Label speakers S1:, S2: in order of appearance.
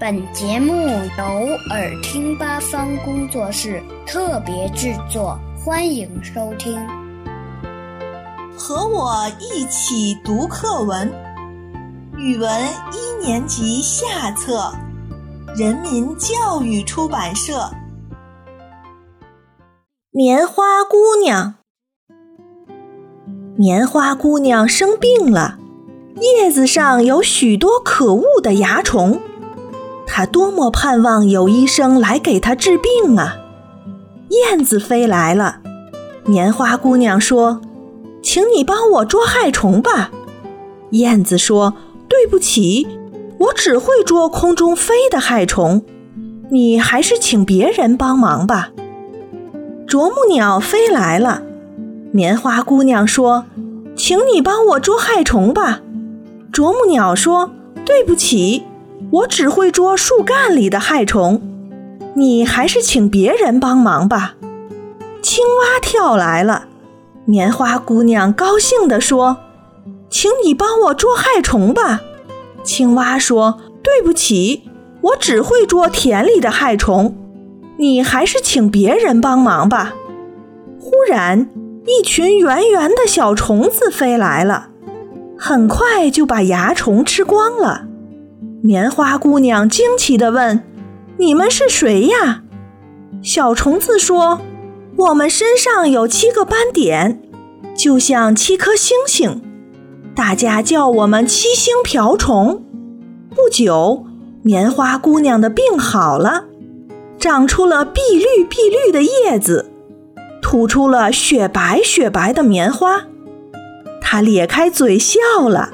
S1: 本节目由耳听八方工作室特别制作，欢迎收听。
S2: 和我一起读课文，语文一年级下册，人民教育出版社《棉花姑娘》。棉花姑娘生病了，叶子上有许多可恶的蚜虫。他多么盼望有医生来给他治病啊！燕子飞来了，棉花姑娘说：“请你帮我捉害虫吧。”燕子说：“对不起，我只会捉空中飞的害虫，你还是请别人帮忙吧。”啄木鸟飞来了，棉花姑娘说：“请你帮我捉害虫吧。”啄木鸟说：“对不起。”我只会捉树干里的害虫，你还是请别人帮忙吧。青蛙跳来了，棉花姑娘高兴地说：“请你帮我捉害虫吧。”青蛙说：“对不起，我只会捉田里的害虫，你还是请别人帮忙吧。”忽然，一群圆圆的小虫子飞来了，很快就把蚜虫吃光了。棉花姑娘惊奇地问：“你们是谁呀？”小虫子说：“我们身上有七个斑点，就像七颗星星，大家叫我们七星瓢虫。”不久，棉花姑娘的病好了，长出了碧绿碧绿的叶子，吐出了雪白雪白的棉花。她咧开嘴笑了。